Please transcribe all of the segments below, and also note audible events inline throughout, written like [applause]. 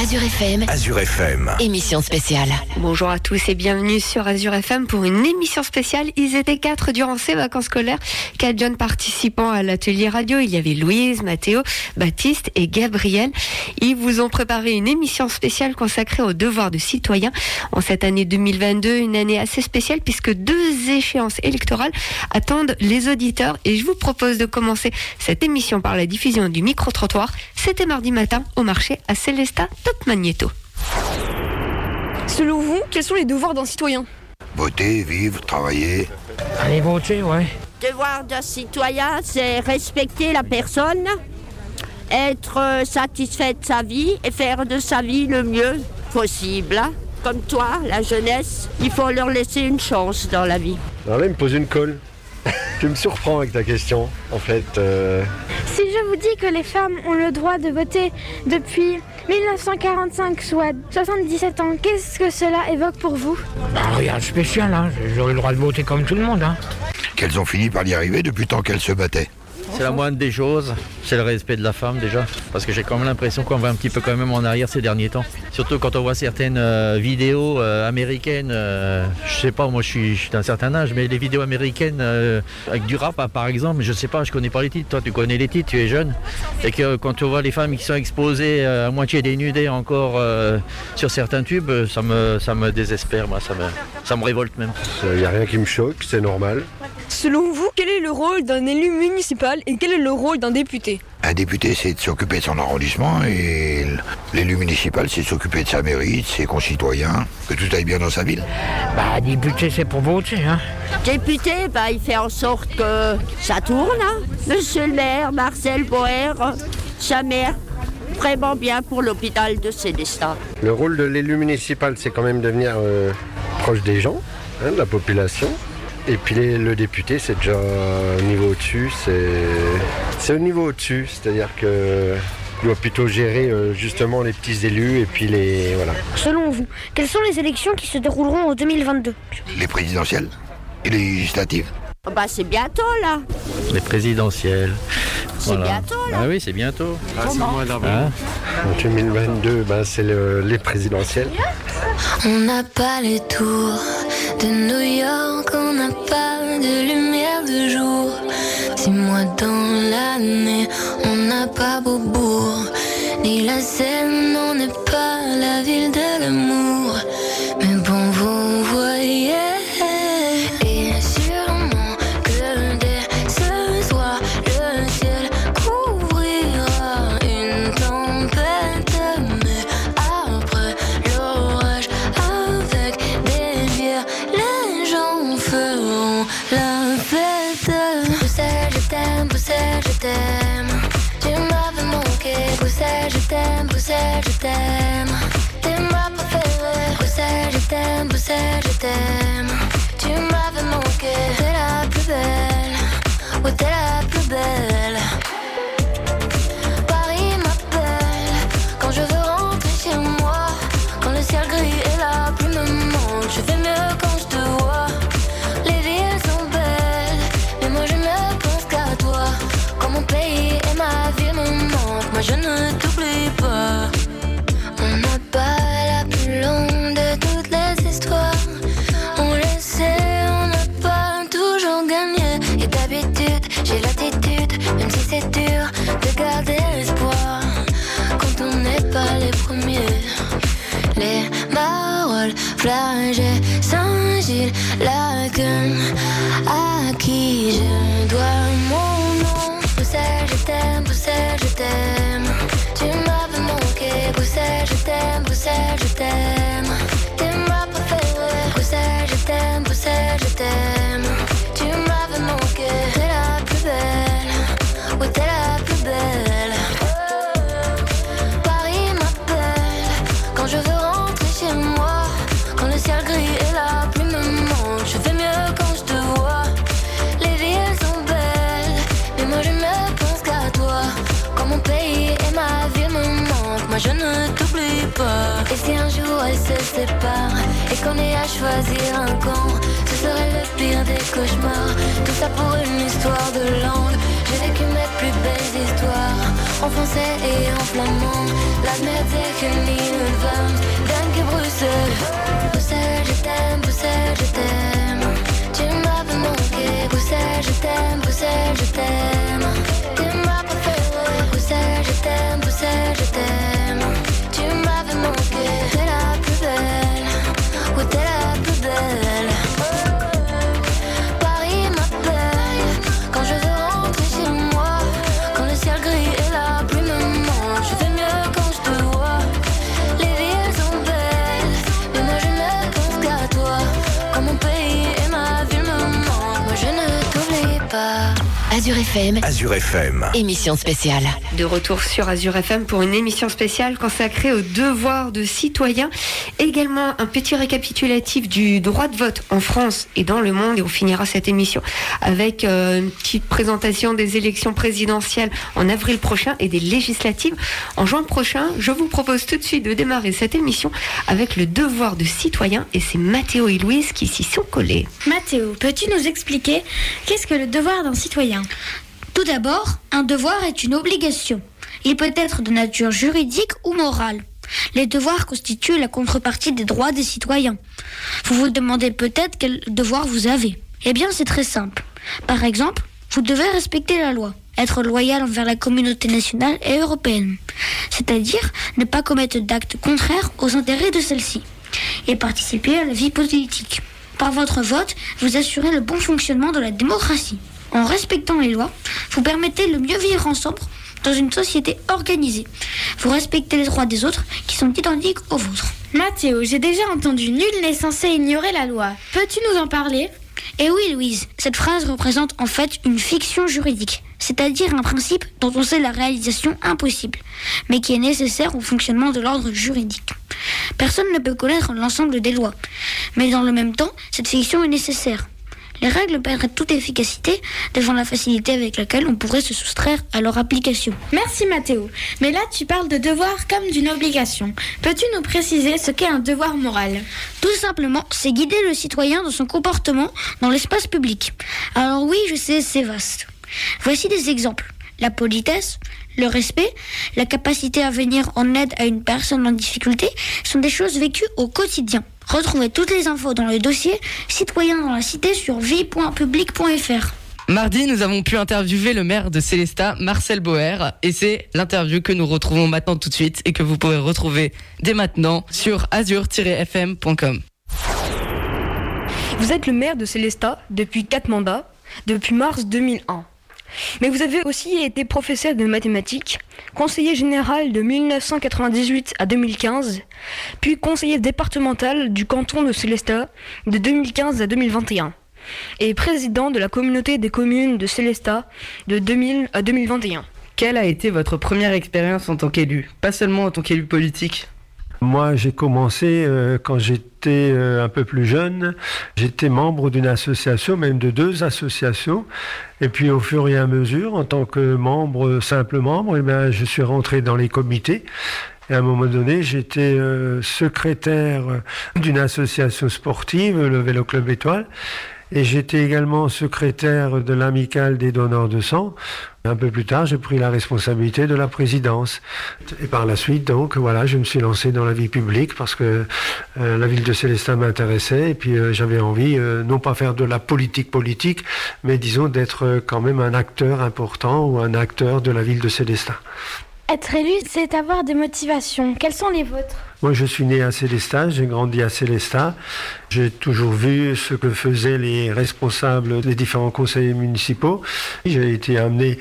Azure FM, Azure FM. émission spéciale. Bonjour à tous et bienvenue sur Azure FM pour une émission spéciale. Ils étaient quatre durant ces vacances scolaires. Quatre jeunes participants à l'atelier radio. Il y avait Louise, Mathéo, Baptiste et Gabriel. Ils vous ont préparé une émission spéciale consacrée aux devoirs de citoyens en cette année 2022, une année assez spéciale puisque deux échéances électorales attendent les auditeurs et je vous propose de commencer cette émission par la diffusion du micro-trottoir. C'était mardi matin au marché à Célesta Top Magneto. Selon vous, quels sont les devoirs d'un citoyen? Voter, vivre, travailler. Allez voter, ouais. Devoir d'un citoyen, c'est respecter la personne, être euh, satisfait de sa vie et faire de sa vie le mieux possible. Comme toi, la jeunesse, il faut leur laisser une chance dans la vie. Alors là, il me pose une colle. [laughs] tu me surprends avec ta question. En fait, euh, Si je vous dis que les femmes ont le droit de voter depuis 1945, soit 77 ans, qu'est-ce que cela évoque pour vous? Bah, rien de spécial, hein. J'aurais le droit de voter comme tout le monde, hein. Qu'elles ont fini par y arriver depuis tant qu'elles se battaient. C'est la moindre des choses, c'est le respect de la femme déjà, parce que j'ai quand même l'impression qu'on va un petit peu quand même en arrière ces derniers temps. Surtout quand on voit certaines euh, vidéos euh, américaines, euh, je sais pas, moi je suis, je suis d'un certain âge, mais les vidéos américaines euh, avec du rap hein, par exemple, je sais pas, je connais pas les titres, toi tu connais les titres, tu es jeune, et que quand tu vois les femmes qui sont exposées euh, à moitié dénudées encore euh, sur certains tubes, ça me, ça me désespère, moi, ça me, ça me révolte même. il n'y a rien qui me choque, c'est normal. Selon vous, quel est le rôle d'un élu municipal et quel est le rôle d'un député Un député, c'est de s'occuper de son arrondissement et l'élu municipal, c'est de s'occuper de sa mairie, de ses concitoyens, que tout aille bien dans sa ville. Bah, député, c'est pour voter, hein. Député, bah, il fait en sorte que ça tourne. hein. Monsieur le maire, Marcel Boer, sa mère, vraiment bien pour l'hôpital de Célestat. Le rôle de l'élu municipal, c'est quand même de venir euh, proche des gens, hein, de la population. Et puis les- le député, c'est déjà un niveau au-dessus. C'est c'est au niveau au-dessus, c'est-à-dire que il doit plutôt gérer euh, justement les petits élus et puis les voilà. Selon vous, quelles sont les élections qui se dérouleront en 2022 Les présidentielles et les législatives. Oh, Bah, c'est bientôt là. Les présidentielles. C'est bientôt, là. Ah oui, c'est bientôt. Comment Hein En 2022, ben, c'est le- les présidentielles. On n'a pas les tours de New York, on n'a pas de lumière de jour. Six mois dans l'année, on n'a pas Beaubourg, ni la Seine, on n'est pas la ville de l'amour. T'aime. T'es ma préférée, Bruxelles, je t'aime, Bruxelles, je t'aime. Tu m'avais manqué, t'es la plus belle, ouais, t'es la plus belle. Paris m'appelle quand je veux rentrer chez moi. Quand le ciel gris et la pluie me manquent, je fais mieux quand je te vois. Les villes sont belles, mais moi je ne pense qu'à toi. Quand mon pays et ma vie me manquent, moi je ne la si un jour elle se sépare et qu'on ait à choisir un camp Ce serait le pire des cauchemars, tout ça pour une histoire de langue. J'ai vécu mes plus belles histoires, en français et en flamand. La mer Nilvum, Dan que Bruxelles. Bruxelles je t'aime, Bruxelles je t'aime. Tu m'as manqué, Bruxelles je t'aime, Bruxelles je t'aime. Azure FM, Azure FM. émission spéciale. De retour sur Azure FM pour une émission spéciale consacrée aux devoirs de citoyens. Également un petit récapitulatif du droit de vote en France et dans le monde. Et on finira cette émission avec euh, une petite présentation des élections présidentielles en avril prochain et des législatives en juin prochain. Je vous propose tout de suite de démarrer cette émission avec le devoir de citoyen et c'est Mathéo et Louise qui s'y sont collés. Mathéo, peux-tu nous expliquer qu'est-ce que le devoir d'un citoyen? Tout d'abord, un devoir est une obligation. Il peut être de nature juridique ou morale. Les devoirs constituent la contrepartie des droits des citoyens. Vous vous demandez peut-être quel devoir vous avez. Eh bien, c'est très simple. Par exemple, vous devez respecter la loi, être loyal envers la communauté nationale et européenne, c'est-à-dire ne pas commettre d'actes contraires aux intérêts de celle-ci, et participer à la vie politique. Par votre vote, vous assurez le bon fonctionnement de la démocratie. En respectant les lois, vous permettez le mieux vivre ensemble dans une société organisée. Vous respectez les droits des autres qui sont identiques aux vôtres. Mathéo, j'ai déjà entendu nul n'est censé ignorer la loi. Peux-tu nous en parler? Eh oui, Louise, cette phrase représente en fait une fiction juridique, c'est-à-dire un principe dont on sait la réalisation impossible, mais qui est nécessaire au fonctionnement de l'ordre juridique. Personne ne peut connaître l'ensemble des lois, mais dans le même temps, cette fiction est nécessaire. Les règles perdraient toute efficacité devant la facilité avec laquelle on pourrait se soustraire à leur application. Merci Mathéo. Mais là, tu parles de devoir comme d'une obligation. Peux-tu nous préciser ce qu'est un devoir moral? Tout simplement, c'est guider le citoyen dans son comportement dans l'espace public. Alors oui, je sais, c'est vaste. Voici des exemples. La politesse, le respect, la capacité à venir en aide à une personne en difficulté sont des choses vécues au quotidien. Retrouvez toutes les infos dans le dossier Citoyens dans la cité sur vie.public.fr. Mardi, nous avons pu interviewer le maire de Célestat, Marcel Boer, et c'est l'interview que nous retrouvons maintenant tout de suite et que vous pourrez retrouver dès maintenant sur azur-fm.com. Vous êtes le maire de Célestat depuis 4 mandats, depuis mars 2001. Mais vous avez aussi été professeur de mathématiques, conseiller général de 1998 à 2015, puis conseiller départemental du canton de Célestat de 2015 à 2021, et président de la communauté des communes de Célestat de 2000 à 2021. Quelle a été votre première expérience en tant qu'élu? Pas seulement en tant qu'élu politique moi, j'ai commencé euh, quand j'étais euh, un peu plus jeune. J'étais membre d'une association, même de deux associations. Et puis, au fur et à mesure, en tant que membre, simple membre, eh bien, je suis rentré dans les comités. Et à un moment donné, j'étais euh, secrétaire d'une association sportive, le Vélo Club Étoile. Et j'étais également secrétaire de l'amicale des donneurs de sang. Un peu plus tard, j'ai pris la responsabilité de la présidence. Et par la suite, donc, voilà, je me suis lancé dans la vie publique parce que euh, la ville de Célestin m'intéressait et puis euh, j'avais envie, euh, non pas faire de la politique politique, mais disons d'être quand même un acteur important ou un acteur de la ville de Célestin. Être élu, c'est avoir des motivations. Quelles sont les vôtres? Moi, je suis né à Célestat, j'ai grandi à Célestat. J'ai toujours vu ce que faisaient les responsables des différents conseils municipaux. J'ai été amené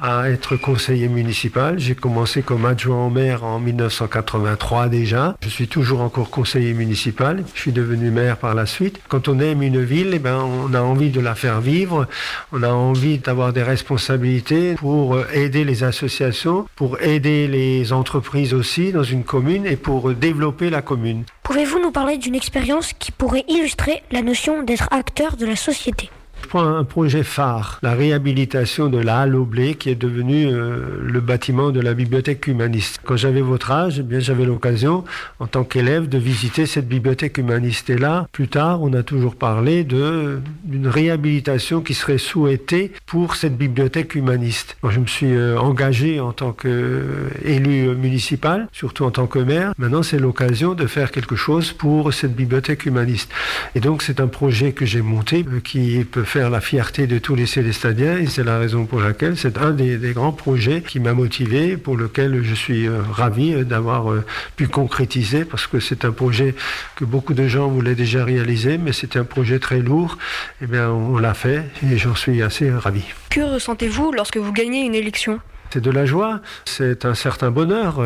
à être conseiller municipal. J'ai commencé comme adjoint au maire en 1983 déjà. Je suis toujours encore conseiller municipal. Je suis devenu maire par la suite. Quand on aime une ville, eh ben, on a envie de la faire vivre. On a envie d'avoir des responsabilités pour aider les associations, pour aider les entreprises aussi dans une commune et pour développer la commune. Pouvez-vous nous parler d'une expérience qui pourrait illustrer la notion d'être acteur de la société? Je prends un projet phare, la réhabilitation de la halle au blé qui est devenue euh, le bâtiment de la bibliothèque humaniste. Quand j'avais votre âge, eh bien j'avais l'occasion en tant qu'élève de visiter cette bibliothèque humaniste. Et là, plus tard, on a toujours parlé d'une réhabilitation qui serait souhaitée pour cette bibliothèque humaniste. Moi, je me suis euh, engagé en tant qu'élu municipal, surtout en tant que maire. Maintenant, c'est l'occasion de faire quelque chose pour cette bibliothèque humaniste. Et donc, c'est un projet que j'ai monté euh, qui peut faire la fierté de tous les Célestadiens et c'est la raison pour laquelle c'est un des, des, grands projets qui m'a motivé, pour lequel je suis euh, ravi euh, d'avoir euh, pu concrétiser parce que c'est un projet que beaucoup de gens voulaient déjà réaliser, mais c'est un projet très lourd. Et bien, on l'a fait et j'en suis assez ravi. Que ressentez-vous lorsque vous gagnez une élection? C'est de la joie, c'est un certain bonheur.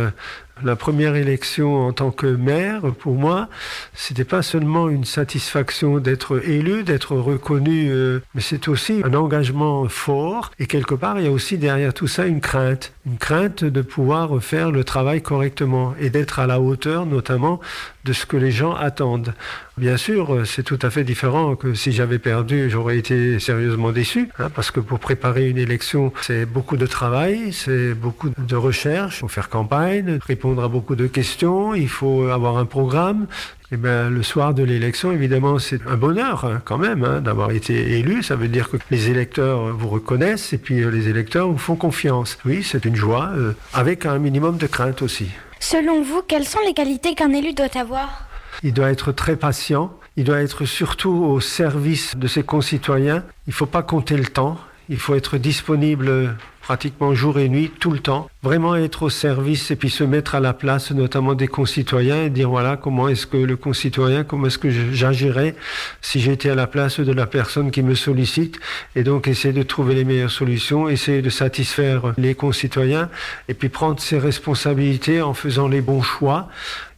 La première élection en tant que maire, pour moi, c'était pas seulement une satisfaction d'être élu, d'être reconnu, euh, mais c'est aussi un engagement fort. Et quelque part, il y a aussi derrière tout ça une crainte, une crainte de pouvoir faire le travail correctement et d'être à la hauteur, notamment de ce que les gens attendent. Bien sûr, euh, c'est tout à fait différent que si j'avais perdu, j'aurais été sérieusement déçu, hein, parce que pour préparer une élection, c'est beaucoup de travail, c'est beaucoup de recherche, il faut faire campagne, répondre à beaucoup de questions, il faut avoir un programme. Et bien, le soir de l'élection, évidemment, c'est un bonheur hein, quand même hein, d'avoir été élu. Ça veut dire que les électeurs vous reconnaissent et puis euh, les électeurs vous font confiance. Oui, c'est une joie, euh, avec un minimum de crainte aussi. Selon vous, quelles sont les qualités qu'un élu doit avoir? Il doit être très patient. Il doit être surtout au service de ses concitoyens. Il ne faut pas compter le temps. Il faut être disponible pratiquement jour et nuit, tout le temps. Vraiment être au service et puis se mettre à la place notamment des concitoyens et dire voilà comment est-ce que le concitoyen, comment est-ce que j'agirais si j'étais à la place de la personne qui me sollicite et donc essayer de trouver les meilleures solutions, essayer de satisfaire les concitoyens et puis prendre ses responsabilités en faisant les bons choix.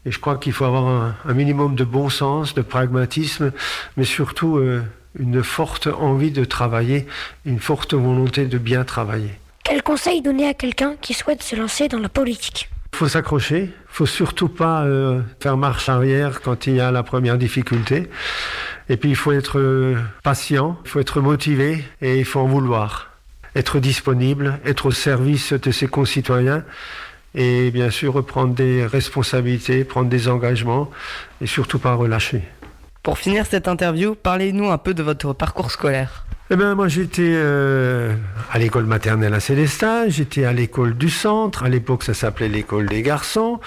Et je crois qu'il faut avoir un, un, minimum de bon sens, de pragmatisme, mais surtout euh, une forte envie de travailler, une forte volonté de bien travailler. Quel conseil donner à quelqu'un qui souhaite se lancer dans la politique? Il faut s'accrocher, il faut surtout pas euh, faire marche arrière quand il y a la première difficulté. Et puis il faut être euh, patient, il faut être motivé et il faut en vouloir. Être disponible, être au service de ses concitoyens et bien sûr prendre des responsabilités, prendre des engagements et surtout pas relâcher. Pour finir cette interview, parlez-nous un peu de votre parcours scolaire. Eh bien, moi, j'étais euh, à l'école maternelle à Célestin, j'étais à l'école du centre. À l'époque, ça s'appelait l'école des garçons.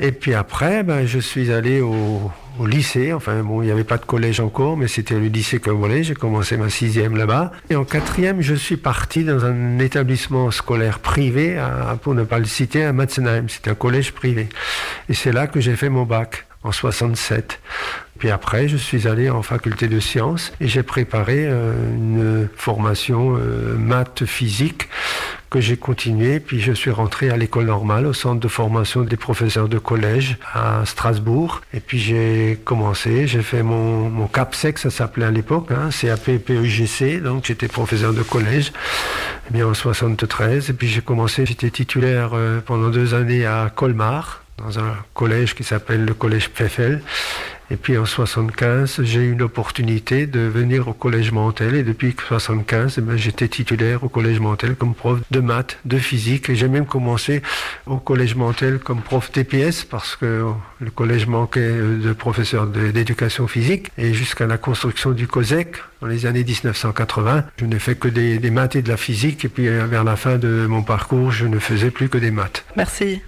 Et puis après, ben, je suis allé au, lycée. Enfin, bon, il n'y avait pas de collège encore, mais c'était le lycée que je J'ai commencé ma sixième là-bas. Et en quatrième, je suis parti dans un établissement scolaire privé, pour ne pas le citer, à Matzenheim. C'était un collège privé. Et c'est là que j'ai fait mon bac en 67. Puis après, je suis allé en faculté de sciences et j'ai préparé euh, une formation euh, maths physique que j'ai continué. Puis je suis rentré à l'école normale, au centre de formation des professeurs de collège à Strasbourg. Et puis j'ai commencé, j'ai fait mon, mon CAPSEC, ça s'appelait à l'époque, hein, CAP PEGC, donc j'étais professeur de collège eh bien en 73. Et puis j'ai commencé, j'étais titulaire euh, pendant deux années à Colmar, dans un collège qui s'appelle le collège Pfeffel. Et puis en 75, j'ai eu une opportunité de venir au collège Mantel et depuis 75, eh ben, j'étais titulaire au collège Mantel comme prof de maths, de physique et j'ai même commencé au collège Mantel comme prof TPS parce que le collège manquait de professeurs d'éducation physique et jusqu'à la construction du COSEC dans les années 1980, je n'ai fait que des, des maths et de la physique et puis vers la fin de mon parcours, je ne faisais plus que des maths. Merci.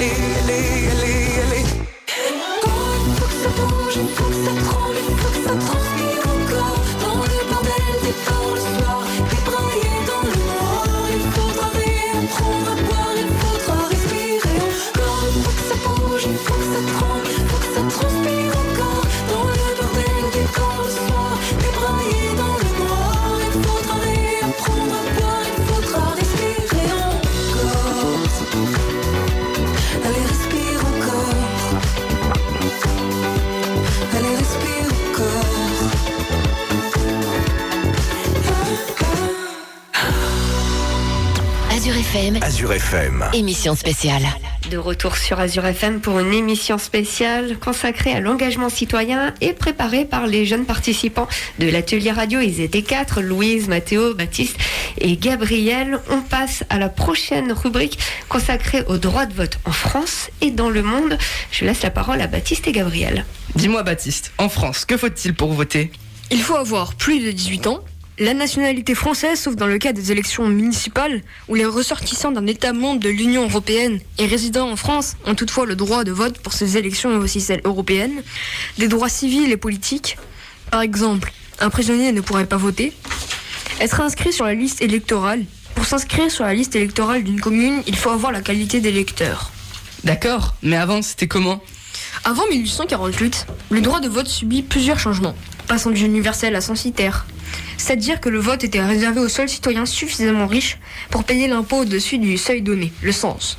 Allez, allez, allez, allez, il faut que ça FM, Azure FM. émission spéciale. De retour sur Azure FM pour une émission spéciale consacrée à l'engagement citoyen et préparée par les jeunes participants de l'atelier radio. Ils étaient quatre, Louise, Mathéo, Baptiste et Gabriel. On passe à la prochaine rubrique consacrée au droit de vote en France et dans le monde. Je laisse la parole à Baptiste et Gabriel. Dis-moi Baptiste, en France, que faut-il pour voter? Il faut avoir plus de 18 ans, la nationalité française, sauf dans le cas des élections municipales, où les ressortissants d'un État membre de l'Union européenne et résidant en France ont toutefois le droit de vote pour ces élections et aussi celles européennes, des droits civils et politiques. Par exemple, un prisonnier ne pourrait pas voter. Être inscrit sur la liste électorale. Pour s'inscrire sur la liste électorale d'une commune, il faut avoir la qualité d'électeur. D'accord, mais avant c'était comment? Avant 1848, le droit de vote subit plusieurs changements, passant du universel à censitaire. C'est-à-dire que le vote était réservé aux seuls citoyens suffisamment riches pour payer l'impôt au-dessus du seuil donné, le sens.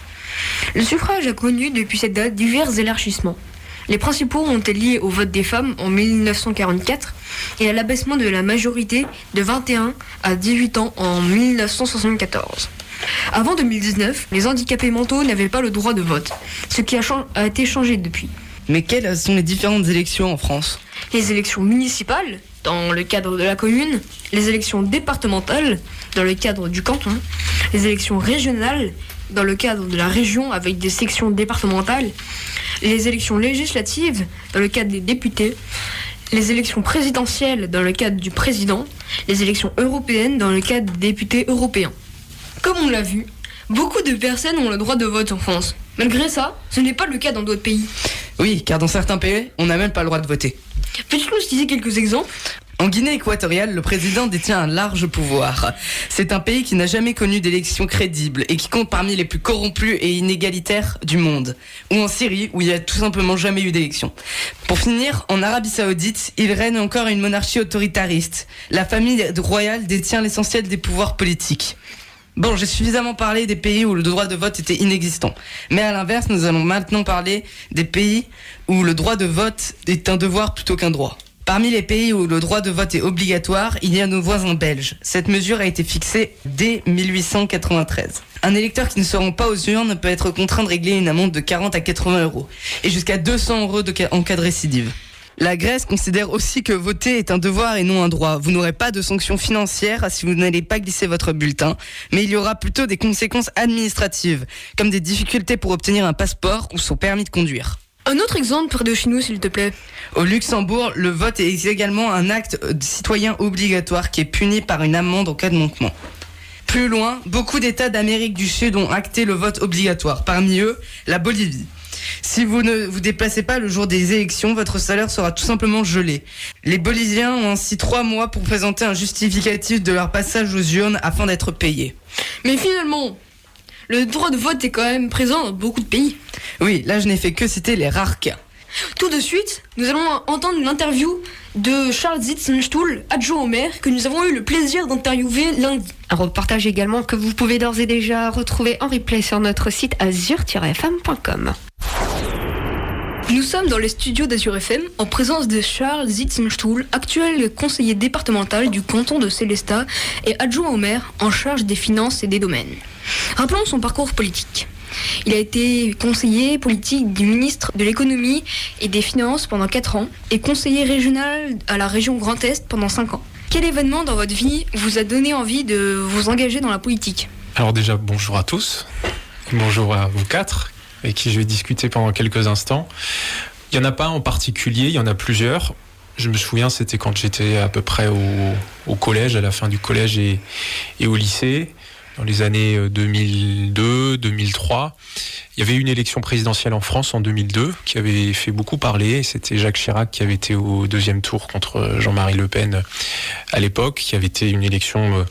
Le suffrage a connu depuis cette date divers élargissements. Les principaux ont été liés au vote des femmes en 1944 et à l'abaissement de la majorité de 21 à 18 ans en 1974. Avant 2019, les handicapés mentaux n'avaient pas le droit de vote, ce qui a, été changé depuis. Mais quelles sont les différentes élections en France? Les élections municipales, dans le cadre de la commune, les élections départementales, dans le cadre du canton, les élections régionales, dans le cadre de la région avec des sections départementales, les élections législatives, dans le cadre des députés, les élections présidentielles, dans le cadre du président, les élections européennes, dans le cadre des députés européens. Comme on l'a vu, beaucoup de personnes ont le droit de vote en France. Malgré ça, ce n'est pas le cas dans d'autres pays. Oui, car dans certains pays, on n'a même pas le droit de voter. Citer quelques exemples En Guinée équatoriale, le président détient un large pouvoir. C'est un pays qui n'a jamais connu d'élections crédibles et qui compte parmi les plus corrompus et inégalitaires du monde. Ou en Syrie, où il n'y a tout simplement jamais eu d'élection. Pour finir, en Arabie Saoudite, il règne encore une monarchie autoritariste. La famille royale détient l'essentiel des pouvoirs politiques. Bon, j'ai suffisamment parlé des pays où le droit de vote était inexistant. Mais à l'inverse, nous allons maintenant parler des pays où le droit de vote est un devoir plutôt qu'un droit. Parmi les pays où le droit de vote est obligatoire, il y a nos voisins belges. Cette mesure a été fixée dès 1893. Un électeur qui ne se rend pas aux urnes peut être contraint de régler une amende de 40 à 80 euros et jusqu'à 200 euros en cas de récidive. La Grèce considère aussi que voter est un devoir et non un droit. Vous n'aurez pas de sanctions financières si vous n'allez pas glisser votre bulletin, mais il y aura plutôt des conséquences administratives, comme des difficultés pour obtenir un passeport ou son permis de conduire. Un autre exemple près de chez nous, s'il te plaît. Au Luxembourg, le vote est également un acte citoyen obligatoire qui est puni par une amende en cas de manquement. Plus loin, beaucoup d'États d'Amérique du Sud ont acté le vote obligatoire, parmi eux la Bolivie. Si vous ne vous déplacez pas le jour des élections, votre salaire sera tout simplement gelé. Les Boliviens ont ainsi trois mois pour présenter un justificatif de leur passage aux urnes afin d'être payés. Mais finalement, le droit de vote est quand même présent dans beaucoup de pays. Oui, là je n'ai fait que citer les rares cas. Tout de suite, nous allons entendre l'interview de Charles Zitzenstuhl, adjoint au maire, que nous avons eu le plaisir d'interviewer lundi. Un reportage également que vous pouvez d'ores et déjà retrouver en replay sur notre site azur-fm.com. Nous sommes dans les studios d'Azur FM en présence de Charles Zitzenstuhl, actuel conseiller départemental du canton de Célestat et adjoint au maire en charge des finances et des domaines. Rappelons son parcours politique. Il a été conseiller politique du ministre de l'économie et des finances pendant 4 ans et conseiller régional à la région Grand Est pendant 5 ans. Quel événement dans votre vie vous a donné envie de vous engager dans la politique? Alors déjà, bonjour à tous. Bonjour à vous quatre, avec qui je vais discuter pendant quelques instants. Il n'y en a pas en particulier, il y en a plusieurs. je me souviens, c'était quand j'étais à peu près au, collège, à la fin du collège et au lycée, dans les années 2002, 2003. Il y avait une élection présidentielle en France en 2002 qui avait fait beaucoup parler. C'était Jacques Chirac qui avait été au deuxième tour contre Jean-Marie Le Pen à l'époque, qui avait été une élection euh,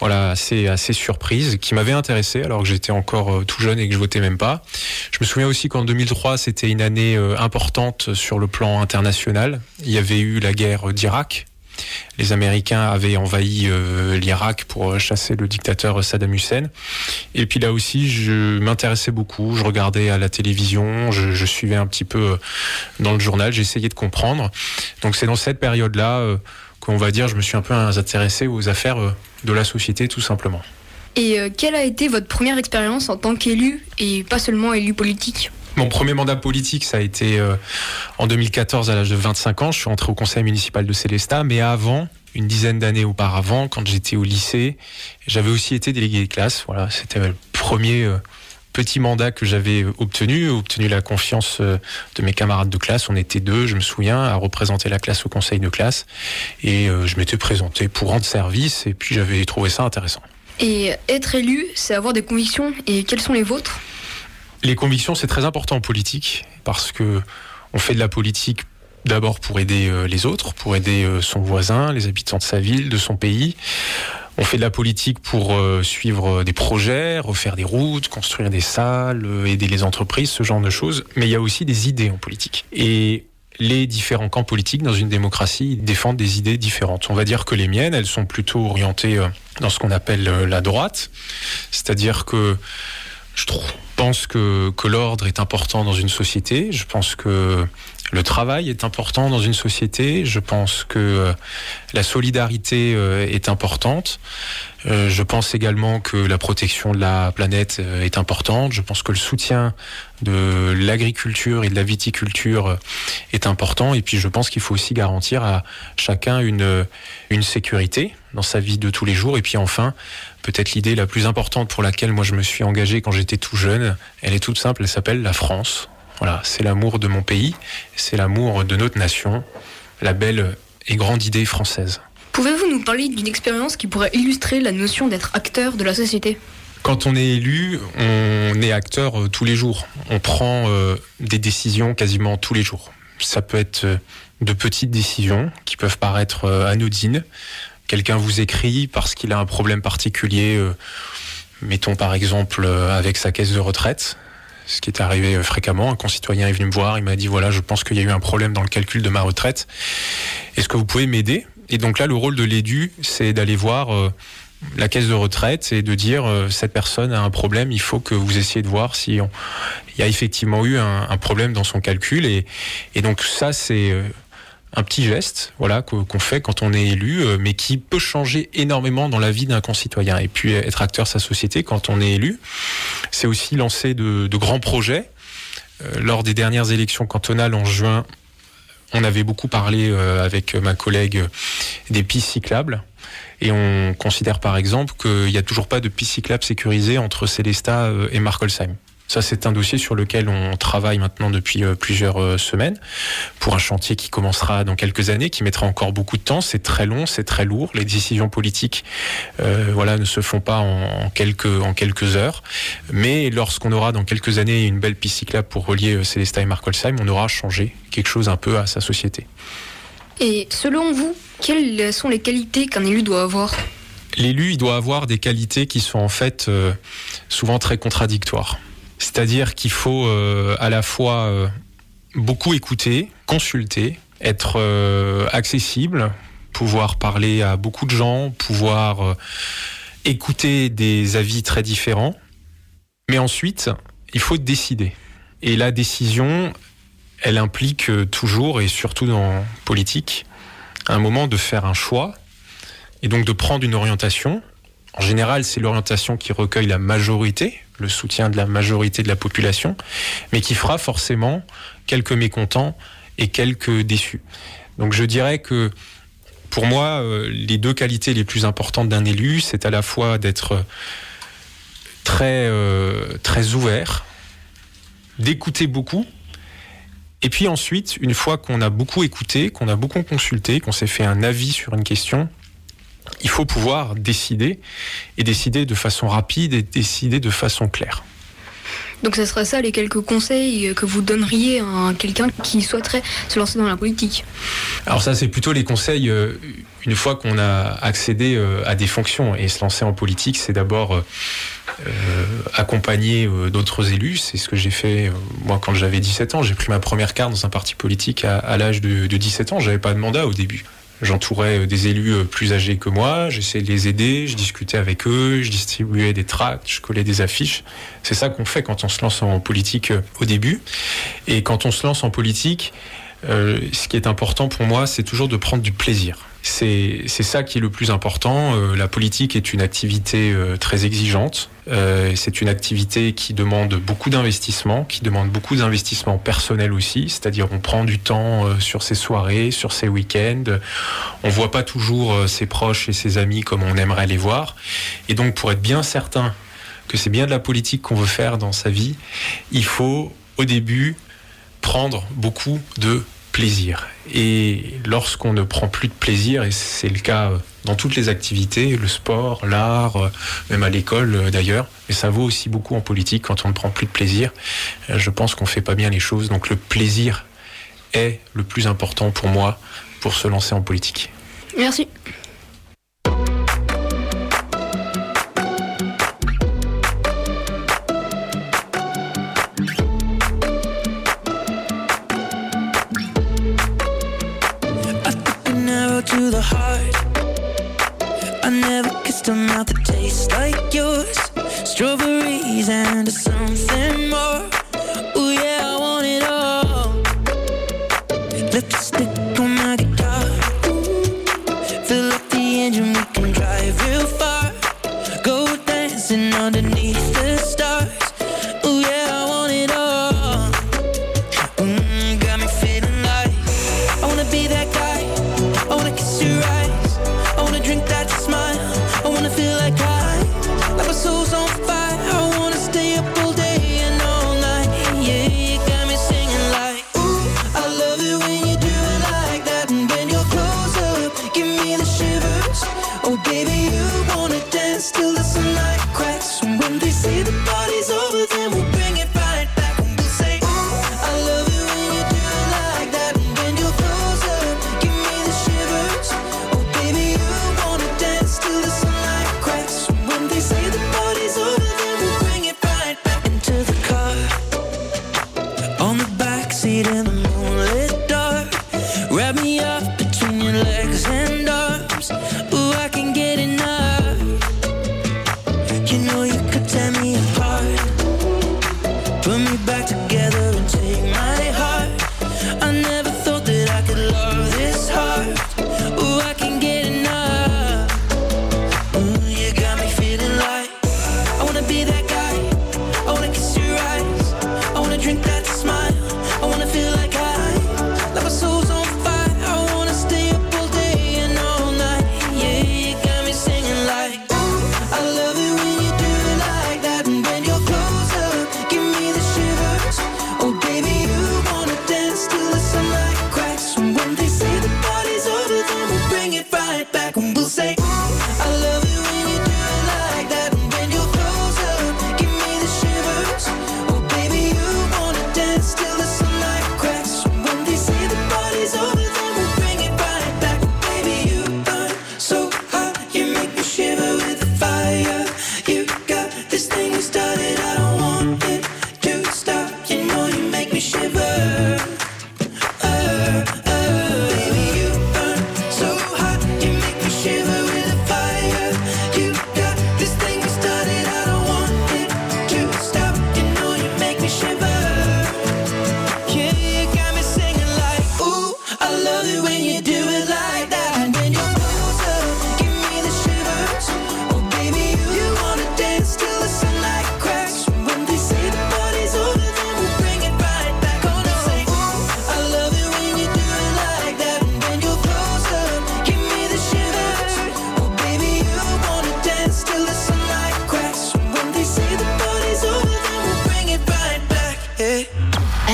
voilà assez assez surprise, qui m'avait intéressé alors que j'étais encore euh, tout jeune et que je votais même pas. Je me souviens aussi qu'en 2003 c'était une année euh, importante sur le plan international. Il y avait eu la guerre d'Irak les Américains avaient envahi euh, l'Irak pour euh, chasser le dictateur Saddam Hussein. Et puis là aussi, je m'intéressais beaucoup. Je regardais à la télévision, je, suivais un petit peu euh, dans le journal, j'essayais de comprendre. Donc c'est dans cette période-là euh, qu'on va dire, je me suis un peu intéressé aux affaires euh, de la société, tout simplement. Et euh, quelle a été votre première expérience en tant qu'élu et pas seulement élu politique? Mon premier mandat politique, ça a été euh, en 2014 à l'âge de 25 ans. Je suis entré au conseil municipal de Célestat, mais avant, une dizaine d'années auparavant, quand j'étais au lycée, j'avais aussi été délégué de classe. Voilà, c'était le premier euh, petit mandat que j'avais obtenu, obtenu la confiance euh, de mes camarades de classe. On était deux, je me souviens, à représenter la classe au conseil de classe, et je m'étais présenté pour rendre service, et puis j'avais trouvé ça intéressant. Et être élu, c'est avoir des convictions. Et quelles sont les vôtres? Les convictions, c'est très important en politique parce que on fait de la politique d'abord pour aider euh, les autres, pour aider euh, son voisin, les habitants de sa ville, de son pays. On fait de la politique pour euh, suivre des projets, refaire des routes, construire des salles, aider les entreprises, ce genre de choses. Mais il y a aussi des idées en politique. Et les différents camps politiques dans une démocratie défendent des idées différentes. On va dire que les miennes, elles sont plutôt orientées dans ce qu'on appelle la droite, c'est-à-dire que je trouve- pense que, que l'ordre est important dans une société, je pense que le travail est important dans une société, je pense que euh, la solidarité euh, est importante, Euh, je pense également que la protection de la planète euh, est importante, je pense que le soutien de l'agriculture et de la viticulture euh, est important, et puis je pense qu'il faut aussi garantir à chacun une, une sécurité dans sa vie de tous les jours, et puis enfin, peut-être l'idée la plus importante pour laquelle moi je me suis engagé quand j'étais tout jeune, elle est toute simple, elle s'appelle la France. Voilà, c'est l'amour de mon pays, c'est l'amour de notre nation, la belle et grande idée française. Pouvez-vous nous parler d'une expérience qui pourrait illustrer la notion d'être acteur de la société? Quand on est élu, on est acteur euh, tous les jours. On prend euh, des décisions quasiment tous les jours. Ça peut être euh, de petites décisions qui peuvent paraître anodines. Quelqu'un vous écrit parce qu'il a un problème particulier, mettons par exemple avec sa caisse de retraite. Ce qui est arrivé fréquemment, un concitoyen est venu me voir, il m'a dit voilà, je pense qu'il y a eu un problème dans le calcul de ma retraite. Est-ce que vous pouvez m'aider? Et donc là, le rôle de l'édu, c'est d'aller voir euh, la caisse de retraite et de dire euh, cette personne a un problème, il faut que vous essayez de voir si il y a effectivement eu un, problème dans son calcul. Et, donc ça, c'est euh, un petit geste voilà, qu'o- qu'on fait quand on est élu, mais qui peut changer énormément dans la vie d'un concitoyen. Et puis être acteur de sa société quand on est élu, c'est aussi lancer de, de grands projets. Lors des dernières élections cantonales en juin, on avait beaucoup parlé euh, avec ma collègue des pistes cyclables. Et on considère par exemple qu'il n'y a toujours pas de piste cyclable sécurisée entre Célestat euh, et Markolsheim. Ça, c'est un dossier sur lequel on travaille maintenant depuis euh, plusieurs euh, semaines pour un chantier qui commencera dans quelques années, qui mettra encore beaucoup de temps. C'est très long, c'est très lourd. Les décisions politiques, euh, voilà, ne se font pas en, quelques en quelques heures. Mais lorsqu'on aura dans quelques années une belle piste cyclable pour relier Célestat et Markolsheim, on aura changé quelque chose un peu à sa société. Et selon vous, quelles sont les qualités qu'un élu doit avoir? L'élu, il doit avoir des qualités qui sont en fait euh, souvent très contradictoires. C'est-à-dire qu'il faut euh, à la fois euh, beaucoup écouter, consulter, être euh, accessible, pouvoir parler à beaucoup de gens, pouvoir écouter des avis très différents. Mais ensuite, il faut décider. Et la décision, elle implique toujours, et surtout dans politique, un moment de faire un choix et donc de prendre une orientation. En général, c'est l'orientation qui recueille la majorité, le soutien de la majorité de la population, mais qui fera forcément quelques mécontents et quelques déçus. Donc je dirais que pour moi, euh, les deux qualités les plus importantes d'un élu, c'est à la fois d'être très, euh, très ouvert, d'écouter beaucoup Et puis ensuite, une fois qu'on a beaucoup écouté, qu'on a beaucoup consulté, qu'on s'est fait un avis sur une question, il faut pouvoir décider et décider de façon rapide et décider de façon claire. Donc ce serait ça les quelques conseils que vous donneriez à quelqu'un qui souhaiterait se lancer dans la politique? Alors ça, c'est plutôt les conseils euh, une fois qu'on a accédé euh, à des fonctions et se lancer en politique, c'est d'abord euh, accompagner d'autres élus. C'est ce que j'ai fait moi quand j'avais 17 ans. J'ai pris ma première carte dans un parti politique à, l'âge de, de 17 ans. J'avais pas de mandat au début. J'entourais euh, des élus euh, plus âgés que moi, j'essayais de les aider, je discutais avec eux, je distribuais des tracts, je collais des affiches. C'est ça qu'on fait quand on se lance en politique euh, au début. Et quand on se lance en politique, ce qui est important pour moi, c'est toujours de prendre du plaisir. C'est ça qui est le plus important. Euh, la politique est une activité euh, très exigeante. Euh, c'est une activité qui demande beaucoup d'investissement, qui demande beaucoup d'investissement personnel aussi. C'est-à-dire on prend du temps sur ses soirées, sur ses week-ends. On voit pas toujours ses proches et ses amis comme on aimerait les voir. Et donc pour être bien certain que c'est bien de la politique qu'on veut faire dans sa vie, il faut au début prendre beaucoup de plaisir. Et lorsqu'on ne prend plus de plaisir, et c'est le cas dans toutes les activités, le sport, l'art, euh, même à l'école euh, d'ailleurs, mais ça vaut aussi beaucoup en politique quand on ne prend plus de plaisir, euh, je pense qu'on fait pas bien les choses. Donc le plaisir est le plus important pour moi pour se lancer en politique. Merci.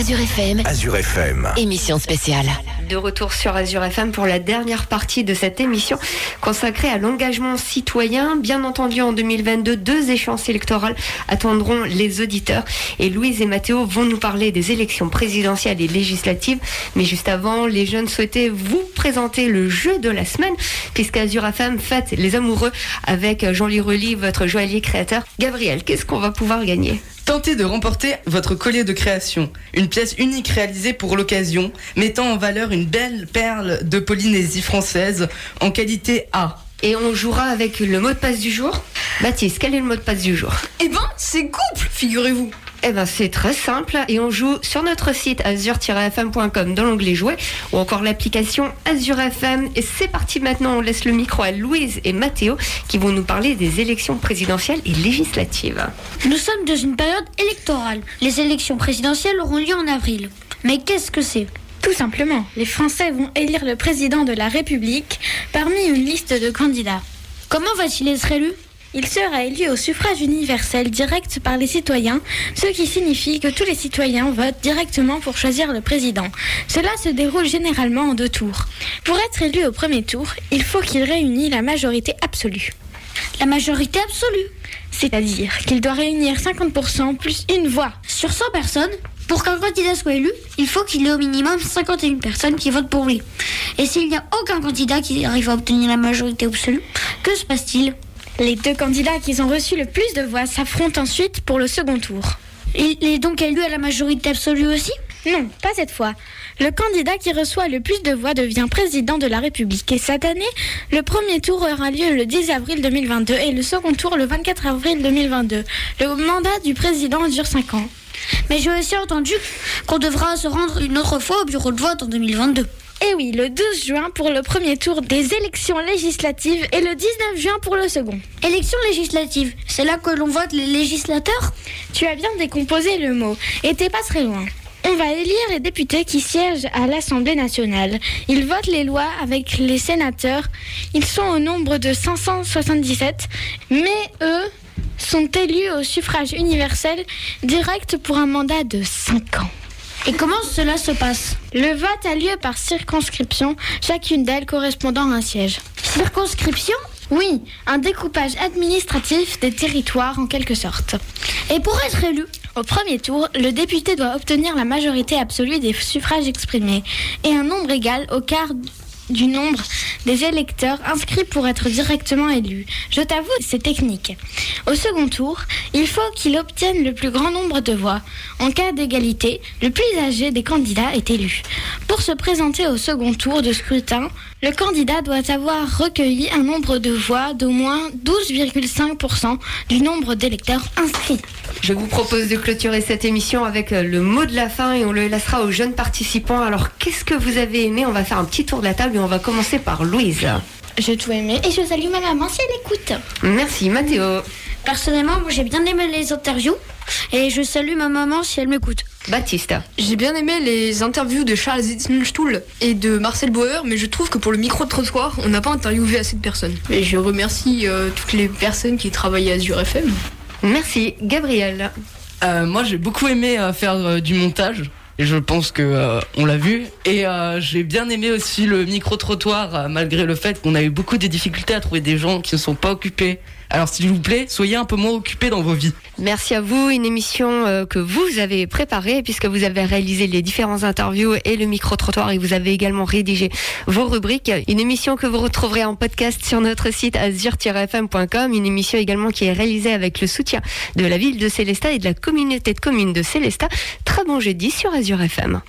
Azure FM, Azure FM. émission spéciale. De retour sur Azure FM pour la dernière partie de cette émission consacrée à l'engagement citoyen. Bien entendu, en 2022, deux échéances électorales attendront les auditeurs. Et Louise et Mathéo vont nous parler des élections présidentielles et législatives. Mais juste avant, les jeunes souhaitaient vous présenter le jeu de la semaine, puisque Azure FM fête les amoureux avec Jean-Louis Relis, votre joaillier créateur. Gabriel, qu'est-ce qu'on va pouvoir gagner? Tentez de remporter votre collier de création, une pièce unique réalisée pour l'occasion, mettant en valeur une belle perle de Polynésie française en qualité A. Et on jouera avec le mot de passe du jour. Baptiste, quel est le mot de passe du jour? Eh ben, c'est couple, figurez-vous. Eh ben, c'est très simple et on joue sur notre site azure-fm.com dans l'onglet jouer ou encore l'application Azure FM. Et c'est parti maintenant, on laisse le micro à Louise et Mathéo qui vont nous parler des élections présidentielles et législatives. Nous sommes dans une période électorale. Les élections présidentielles auront lieu en avril. Mais qu'est-ce que c'est? Tout simplement, les Français vont élire le président de la République parmi une liste de candidats. Comment va-t-il être élu? Il sera élu au suffrage universel direct par les citoyens, ce qui signifie que tous les citoyens votent directement pour choisir le président. Cela se déroule généralement en deux tours. Pour être élu au premier tour, il faut qu'il réunisse la majorité absolue. La majorité absolue C'est-à-dire qu'il doit réunir 50% plus une voix. Sur 100 personnes, pour qu'un candidat soit élu, il faut qu'il ait au minimum 51 personnes qui votent pour lui. Et s'il n'y a aucun candidat qui arrive à obtenir la majorité absolue, que se passe-t-il? Les deux candidats qui ont reçu le plus de voix s'affrontent ensuite pour le second tour. Il est donc élu à la majorité absolue aussi? Non, pas cette fois. Le candidat qui reçoit le plus de voix devient président de la République. Et cette année, le premier tour aura lieu le 10 avril 2022 et le second tour le 24 avril 2022. Le mandat du président dure 5 ans. Mais j'ai aussi entendu qu'on devra se rendre une autre fois au bureau de vote en 2022. Eh oui, le 12 juin pour le premier tour des élections législatives et le 19 juin pour le second. Élections législatives, c'est là que l'on vote les législateurs? Tu as bien décomposé le mot et t'es pas très loin. On va élire les députés qui siègent à l'Assemblée nationale. Ils votent les lois avec les sénateurs. Ils sont au nombre de 577, mais eux sont élus au suffrage universel direct pour un mandat de 5 ans. Et comment cela se passe Le vote a lieu par circonscription, chacune d'elles correspondant à un siège. Circonscription Oui, un découpage administratif des territoires en quelque sorte. Et pour être élu Au premier tour, le député doit obtenir la majorité absolue des suffrages exprimés et un nombre égal au quart du nombre des électeurs inscrits pour être directement élu. Je t'avoue, c'est technique. Au second tour, il faut qu'il obtienne le plus grand nombre de voix. En cas d'égalité, le plus âgé des candidats est élu. Pour se présenter au second tour de scrutin, le candidat doit avoir recueilli un nombre de voix d'au moins 12,5% du nombre d'électeurs inscrits. Je vous propose de clôturer cette émission avec euh, le mot de la fin et on le laissera aux jeunes participants. Alors, qu'est-ce que vous avez aimé? On va faire un petit tour de la table et on va commencer par Louise. J'ai tout aimé et je salue ma maman si elle écoute. Merci, Mathéo. Personnellement, moi j'ai bien aimé les interviews et je salue ma maman si elle m'écoute. Baptiste. J'ai bien aimé les interviews de Charles Zitzenstuhl et de Marcel Bauer, mais je trouve que pour le micro-trottoir, on n'a pas interviewé assez de personnes. Et je remercie euh, toutes les personnes qui travaillent à Azure FM. Merci, Gabriel. Euh, moi, j'ai beaucoup aimé euh, faire euh, du montage. Et je pense que euh, on l'a vu. Et euh, j'ai bien aimé aussi le micro-trottoir, euh, malgré le fait qu'on a eu beaucoup de difficultés à trouver des gens qui ne sont pas occupés. Alors s'il vous plaît, soyez un peu moins occupés dans vos vies. Merci à vous, une émission euh, que vous avez préparée puisque vous avez réalisé les différents interviews et le micro-trottoir et vous avez également rédigé vos rubriques. Une émission que vous retrouverez en podcast sur notre site azure-fm.com, une émission également qui est réalisée avec le soutien de la ville de Célestat et de la communauté de communes de Célestat. Très bon jeudi sur Azure FM.